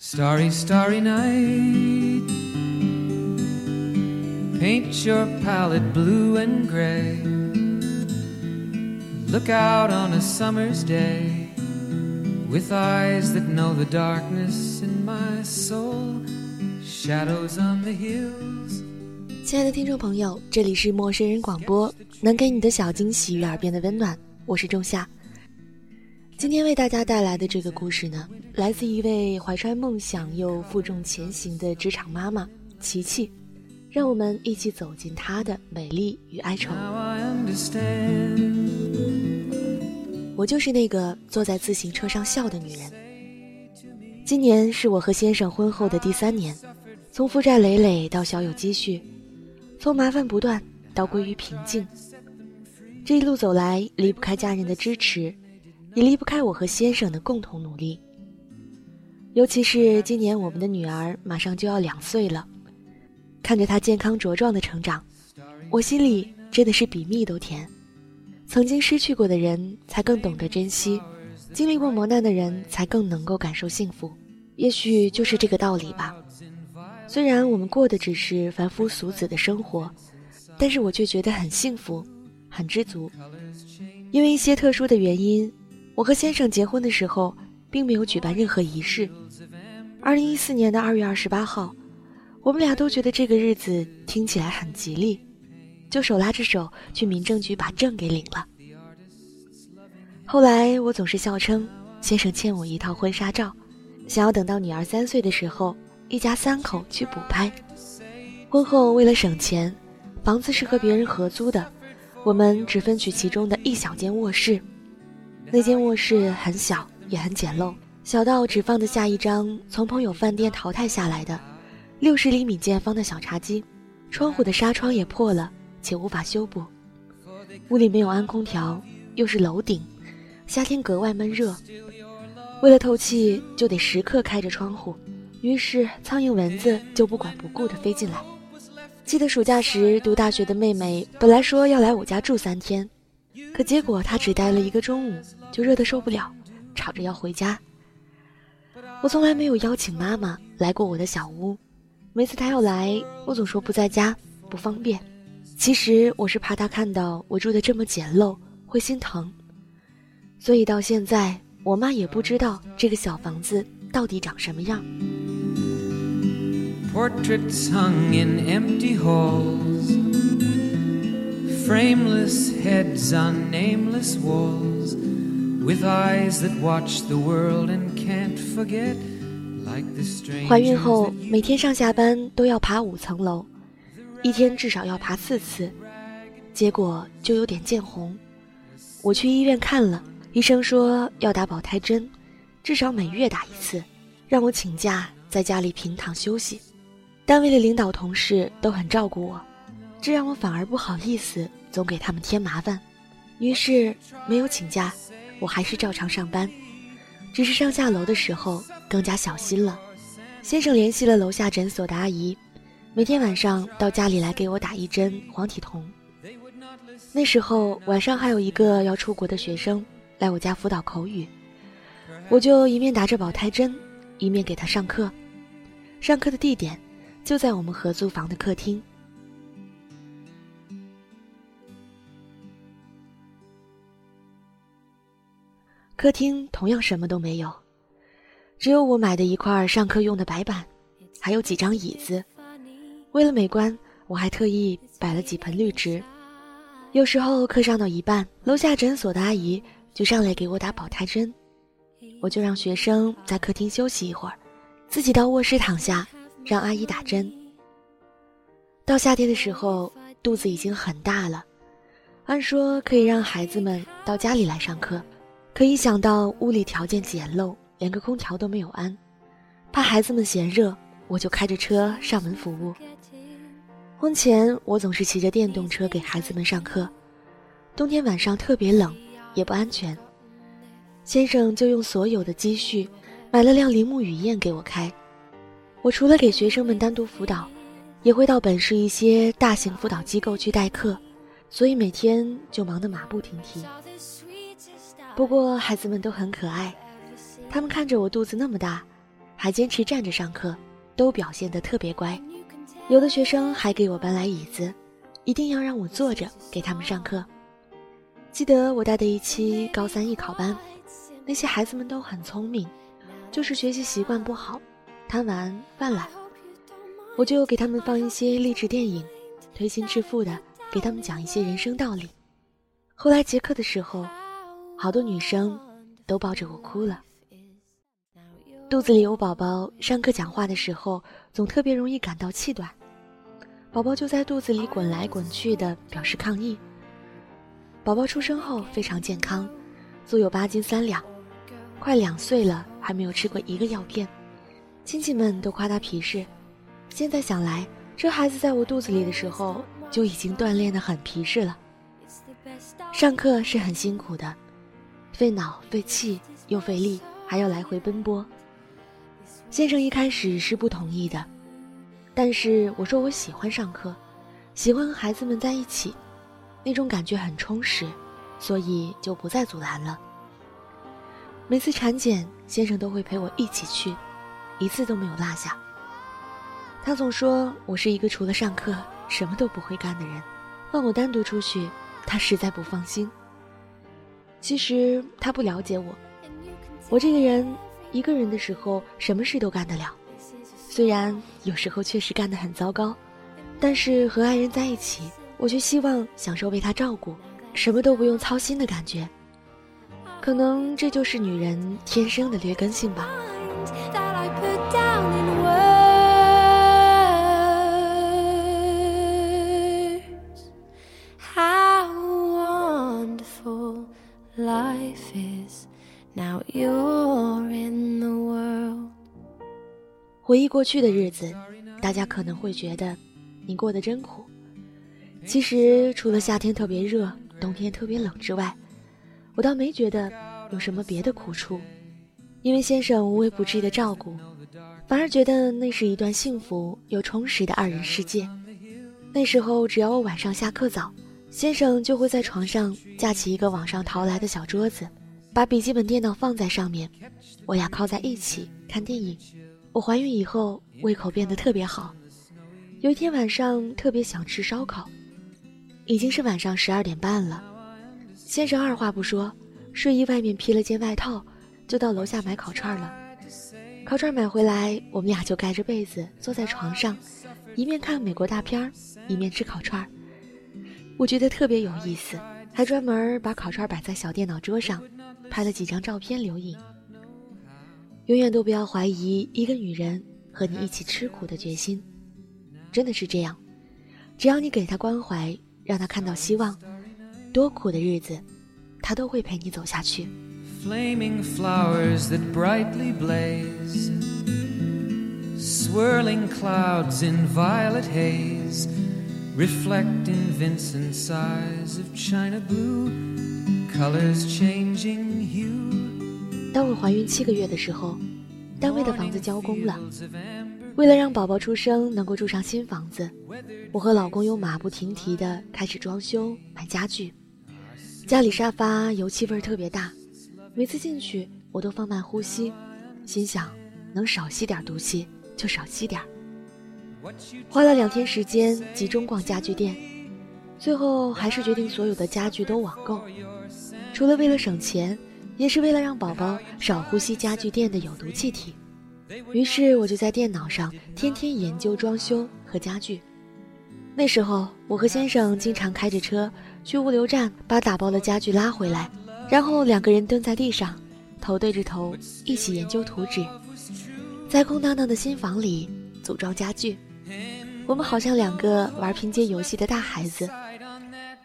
Starry, starry night. Paint your palette blue and gray. Look out on a summer's day with eyes that know the darkness in my soul. Shadows on the hills. 亲爱的听众朋友，这里是陌生人广播，能给你的小惊喜与耳边的温暖，我是仲夏。 今天为大家带来的这个故事呢，来自一位怀揣梦想又负重前行的职场妈妈琪琪，让我们一起走进她的美丽与哀愁。我就是那个坐在自行车上笑的女人。今年是我和先生婚后的第三年，从负债累累到小有积蓄，从麻烦不断到归于平静。这一路走来，离不开家人的支持。也离不开我和先生的共同努力。尤其是今年我们的女儿马上就要两岁了，看着她健康茁壮的成长，我心里真的是比蜜都甜。曾经失去过的人才更懂得珍惜，经历过磨难的人才更能够感受幸福。也许就是这个道理吧。虽然我们过的只是凡夫俗子的生活，但是我却觉得很幸福，很知足。因为一些特殊的原因。我和先生结婚的时候，并没有举办任何仪式。二零一四年的二月二十八号，我们俩都觉得这个日子听起来很吉利，就手拉着手去民政局把证给领了。后来我总是笑称先生欠我一套婚纱照，想要等到女儿三岁的时候，一家三口去补拍。婚后为了省钱，房子是和别人合租的，我们只分取其中的一小间卧室。那间卧室很小，也很简陋，小到只放得下一张从朋友饭店淘汰下来的六十厘米见方的小茶几，窗户的纱窗也破了，且无法修补。屋里没有安空调，又是楼顶，夏天格外闷热。为了透气，就得时刻开着窗户，于是苍蝇蚊子就不管不顾地飞进来。记得暑假时读大学的妹妹，本来说要来我家住三天。可结果她只待了一个中午，就热得受不了，吵着要回家。我从来没有邀请妈妈来过我的小屋，每次她要来，我总说不在家，不方便。其实我是怕她看到我住的这么简陋会心疼，所以到现在我妈也不知道这个小房子到底长什么样。Portraits hung in empty halls. frameless heads on nameless walls 怀孕后每天上下班都要爬五层楼一天至少要爬四次结果就有点见红。我去医院看了医生说要打保胎针至少每月打一次让我请假在家里平躺休息。单位的领导同事都很照顾我这让我反而不好意思总给他们添麻烦，于是没有请假，我还是照常上班，只是上下楼的时候更加小心了。先生联系了楼下诊所的阿姨，每天晚上到家里来给我打一针黄体酮。那时候晚上还有一个要出国的学生来我家辅导口语，我就一面打着保胎针，一面给他上课。上课的地点就在我们合租房的客厅。客厅同样什么都没有，只有我买的一块上课用的白板，还有几张椅子。为了美观，我还特意摆了几盆绿植。有时候课上到一半，楼下诊所的阿姨就上来给我打保胎针，我就让学生在客厅休息一会儿，自己到卧室躺下，让阿姨打针。到夏天的时候，肚子已经很大了，按说可以让孩子们到家里来上课。可一想到屋里条件简陋，连个空调都没有安，怕孩子们嫌热，我就开着车上门服务。婚前我总是骑着电动车给孩子们上课，冬天晚上特别冷，也不安全。先生就用所有的积蓄买了辆铃木雨燕给我开。我除了给学生们单独辅导，也会到本市一些大型辅导机构去代课，所以每天就忙得马不停蹄。不过孩子们都很可爱，他们看着我肚子那么大，还坚持站着上课，都表现得特别乖。有的学生还给我搬来椅子，一定要让我坐着给他们上课。记得我带的一期高三艺考班，那些孩子们都很聪明，就是学习习惯不好，贪玩犯懒。我就给他们放一些励志电影，推心置腹的给他们讲一些人生道理。后来结课的时候，好多女生都抱着我哭了。肚子里有宝宝，上课讲话的时候总特别容易感到气短，宝宝就在肚子里滚来滚去的，表示抗议。宝宝出生后非常健康，足有八斤三两，快两岁了还没有吃过一个药片，亲戚们都夸他皮实。现在想来，这孩子在我肚子里的时候就已经锻炼得很皮实了。上课是很辛苦的，费脑费气又费力，还要来回奔波。先生一开始是不同意的，但是我说我喜欢上课，喜欢和孩子们在一起。那种感觉很充实，所以就不再阻拦了。每次产检，先生都会陪我一起去，一次都没有落下。他总说我是一个除了上课什么都不会干的人，换我单独出去，他实在不放心。其实他不了解我，我这个人一个人的时候什么事都干得了，虽然有时候确实干得很糟糕，但是和爱人在一起。我却希望享受被他照顾，什么都不用操心的感觉。可能这就是女人天生的劣根性吧。You're in the world 回忆过去的日子，大家可能会觉得你过得真苦。其实除了夏天特别热，冬天特别冷之外，我倒没觉得有什么别的苦处，因为先生无微不至的照顾，反而觉得那是一段幸福又充实的二人世界。那时候只要我晚上下课早，先生就会在床上架起一个网上淘来的小桌子，把笔记本电脑放在上面，我俩靠在一起看电影。我怀孕以后胃口变得特别好，有一天晚上特别想吃烧烤。已经是晚上十二点半了，先生二话不说，睡衣外面披了件外套，就到楼下买烤串了。烤串买回来，我们俩就盖着被子坐在床上，一面看美国大片一面吃烤串我觉得特别有意思，还专门把烤串摆在小电脑桌上，拍了几张照片留影。永远都不要怀疑一个女人和你一起吃苦的决心，真的是这样，只要你给她关怀。让他看到希望，多苦的日子，他都会陪你走下去。Flaming flowers that brightly blaze, swirling clouds in violet haze, reflect in Vincent's eyes of china blue. 当我怀孕七个月的时候，单位的房子交工了。为了让宝宝出生能够住上新房子，我和老公又马不停蹄地开始装修买家具。家里沙发油漆味儿特别大，每次进去我都放慢呼吸，心想能少吸点毒气就少吸点儿。花了两天时间集中逛家具店，最后还是决定所有的家具都网购，除了为了省钱，也是为了让宝宝少呼吸家具店的有毒气体。于是我就在电脑上天天研究装修和家具。那时候我和先生经常开着车去物流站把打包的家具拉回来，然后两个人蹲在地上，头对着头一起研究图纸，在空荡荡的新房里组装家具。我们好像两个玩拼接游戏的大孩子，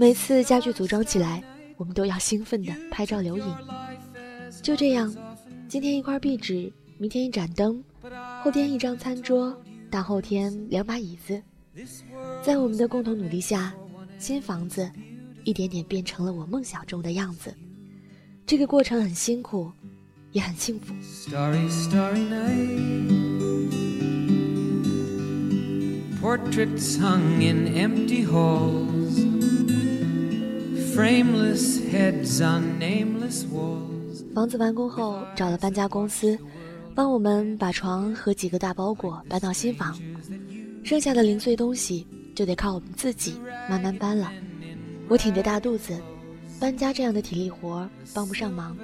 每次家具组装起来，我们都要兴奋地拍照留影。就这样，今天一块壁纸。明天一盏灯，后天一张餐桌，大后天两把椅子，在我们的共同努力下，新房子一点点变成了我梦想中的样子。这个过程很辛苦，也很幸福。房子完工后，找了搬家公司。帮我们把床和几个大包裹搬到新房，剩下的零碎东西就得靠我们自己慢慢搬了。我挺着大肚子，搬家这样的体力活帮不上忙。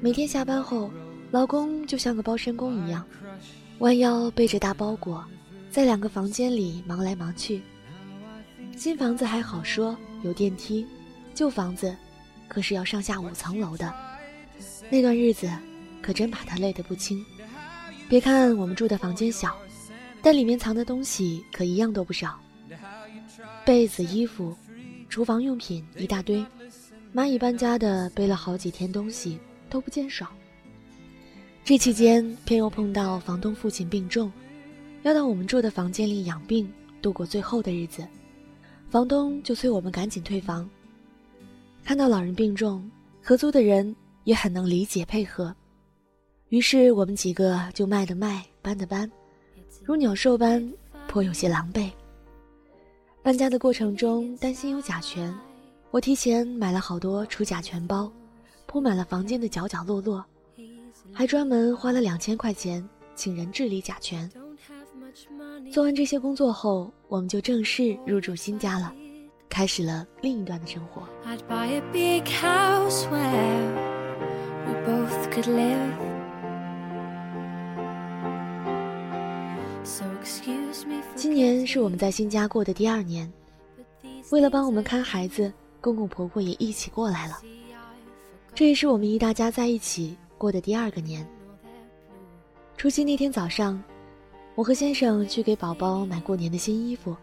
每天下班后，老公就像个包身工一样，弯腰背着大包裹，在两个房间里忙来忙去。新房子还好说，有电梯；旧房子，可是要上下五层楼的。那段日子，可真把他累得不轻。别看我们住的房间小，但里面藏的东西可一样都不少。被子、衣服、厨房用品一大堆，蚂蚁搬家的背了好几天东西都不见少。这期间偏又碰到房东父亲病重，要到我们住的房间里养病，度过最后的日子。房东就催我们赶紧退房。看到老人病重，合租的人也很能理解配合。于是我们几个就卖的卖，搬的搬，如鸟兽般，颇有些狼狈。搬家的过程中，担心有甲醛，我提前买了好多除甲醛包，铺满了房间的角角落落，还专门花了两千块钱请人治理甲醛。做完这些工作后，我们就正式入住新家了，开始了另一段的生活。今年是我们在新家过的第二年，为了帮我们看孩子，公公婆婆也一起过来了。这也是我们一大家在一起过的第二个年。除夕那天早上，我和先生去给宝宝买过年的新衣服，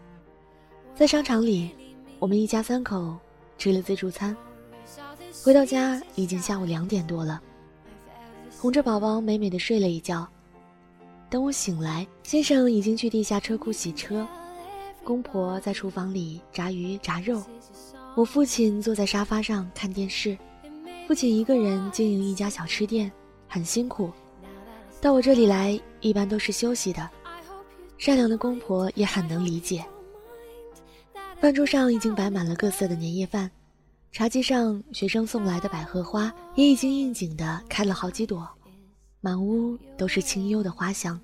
在商场里，我们一家三口吃了自助餐。回到家已经下午两点多了，哄着宝宝美美的睡了一觉。等我醒来，先生已经去地下车库洗车，公婆在厨房里炸鱼炸肉，我父亲坐在沙发上看电视。父亲一个人经营一家小吃店，很辛苦。到我这里来，一般都是休息的。善良的公婆也很能理解。饭桌上已经摆满了各色的年夜饭，茶几上学生送来的百合花也已经应景的开了好几朵。满屋都是清幽的花香。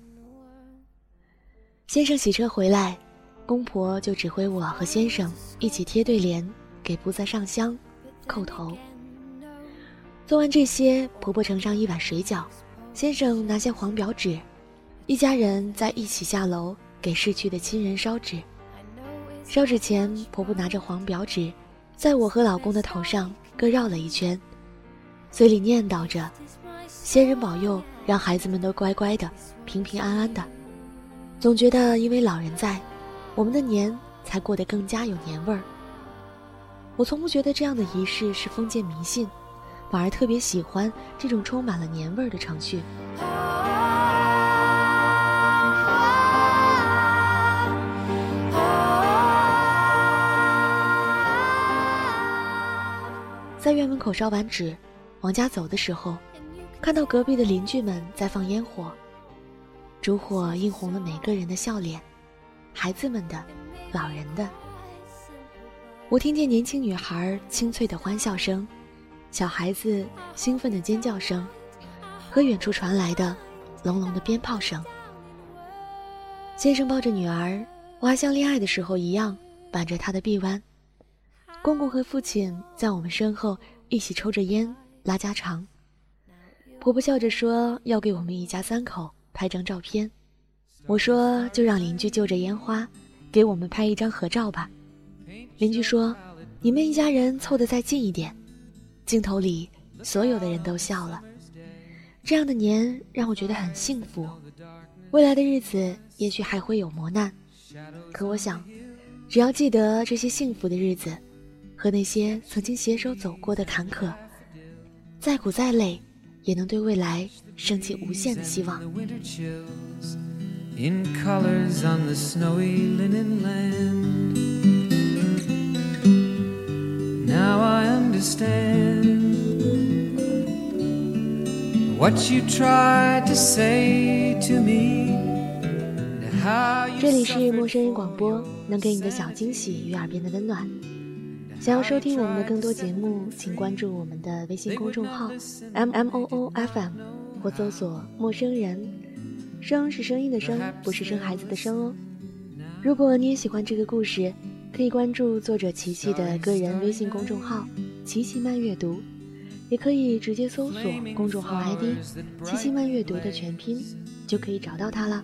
先生洗车回来，公婆就指挥我和先生一起贴对联，给菩萨上香、叩头。做完这些，婆婆盛上一碗水饺，先生拿下黄表纸，一家人在一起下楼给逝去的亲人烧纸。烧纸前，婆婆拿着黄表纸，在我和老公的头上各绕了一圈，嘴里念叨着。仙人保佑，让孩子们都乖乖的、平平安安的。总觉得因为老人在，我们的年才过得更加有年味儿。我从不觉得这样的仪式是封建迷信，反而特别喜欢这种充满了年味儿的程序。门口烧完纸，往家走的时候。看到隔壁的邻居们在放烟火，烛火映红了每个人的笑脸，孩子们的，老人的。我听见年轻女孩清脆的欢笑声，小孩子兴奋的尖叫声，和远处传来的隆隆的鞭炮声。先生抱着女儿，我还像恋爱的时候一样挽着她的臂弯。公公和父亲在我们身后一起抽着烟，拉家常。婆婆笑着说：“要给我们一家三口拍张照片。”我说：“就让邻居就着烟花，给我们拍一张合照吧。”邻居说：“你们一家人凑得再近一点。”镜头里所有的人都笑了。这样的年让我觉得很幸福。未来的日子也许还会有磨难，可我想，只要记得这些幸福的日子，和那些曾经携手走过的坎坷，再苦再累。也能对未来升起无限的希望。In colors on the snowy linen land. Now I understand what you tried to say to me. 这里是陌生人广播，能给你的小惊喜与耳边的温暖。想要收听我们的更多节目，请关注我们的微信公众号 m m o o f m。或搜索“陌生人”，声是声音的声，不是生孩子的生哦。如果你也喜欢这个故事，可以关注作者琪琪的个人微信公众号“琪琪慢阅读”，也可以直接搜索公众号 ID“ 琪琪慢阅读”的全拼，就可以找到它了。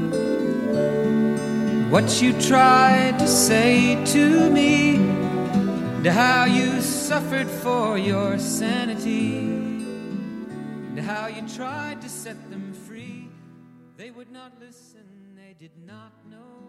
what you tried to say to me, and how you suffered for your sanity, and how you tried to set them free. They would not listen, they did not know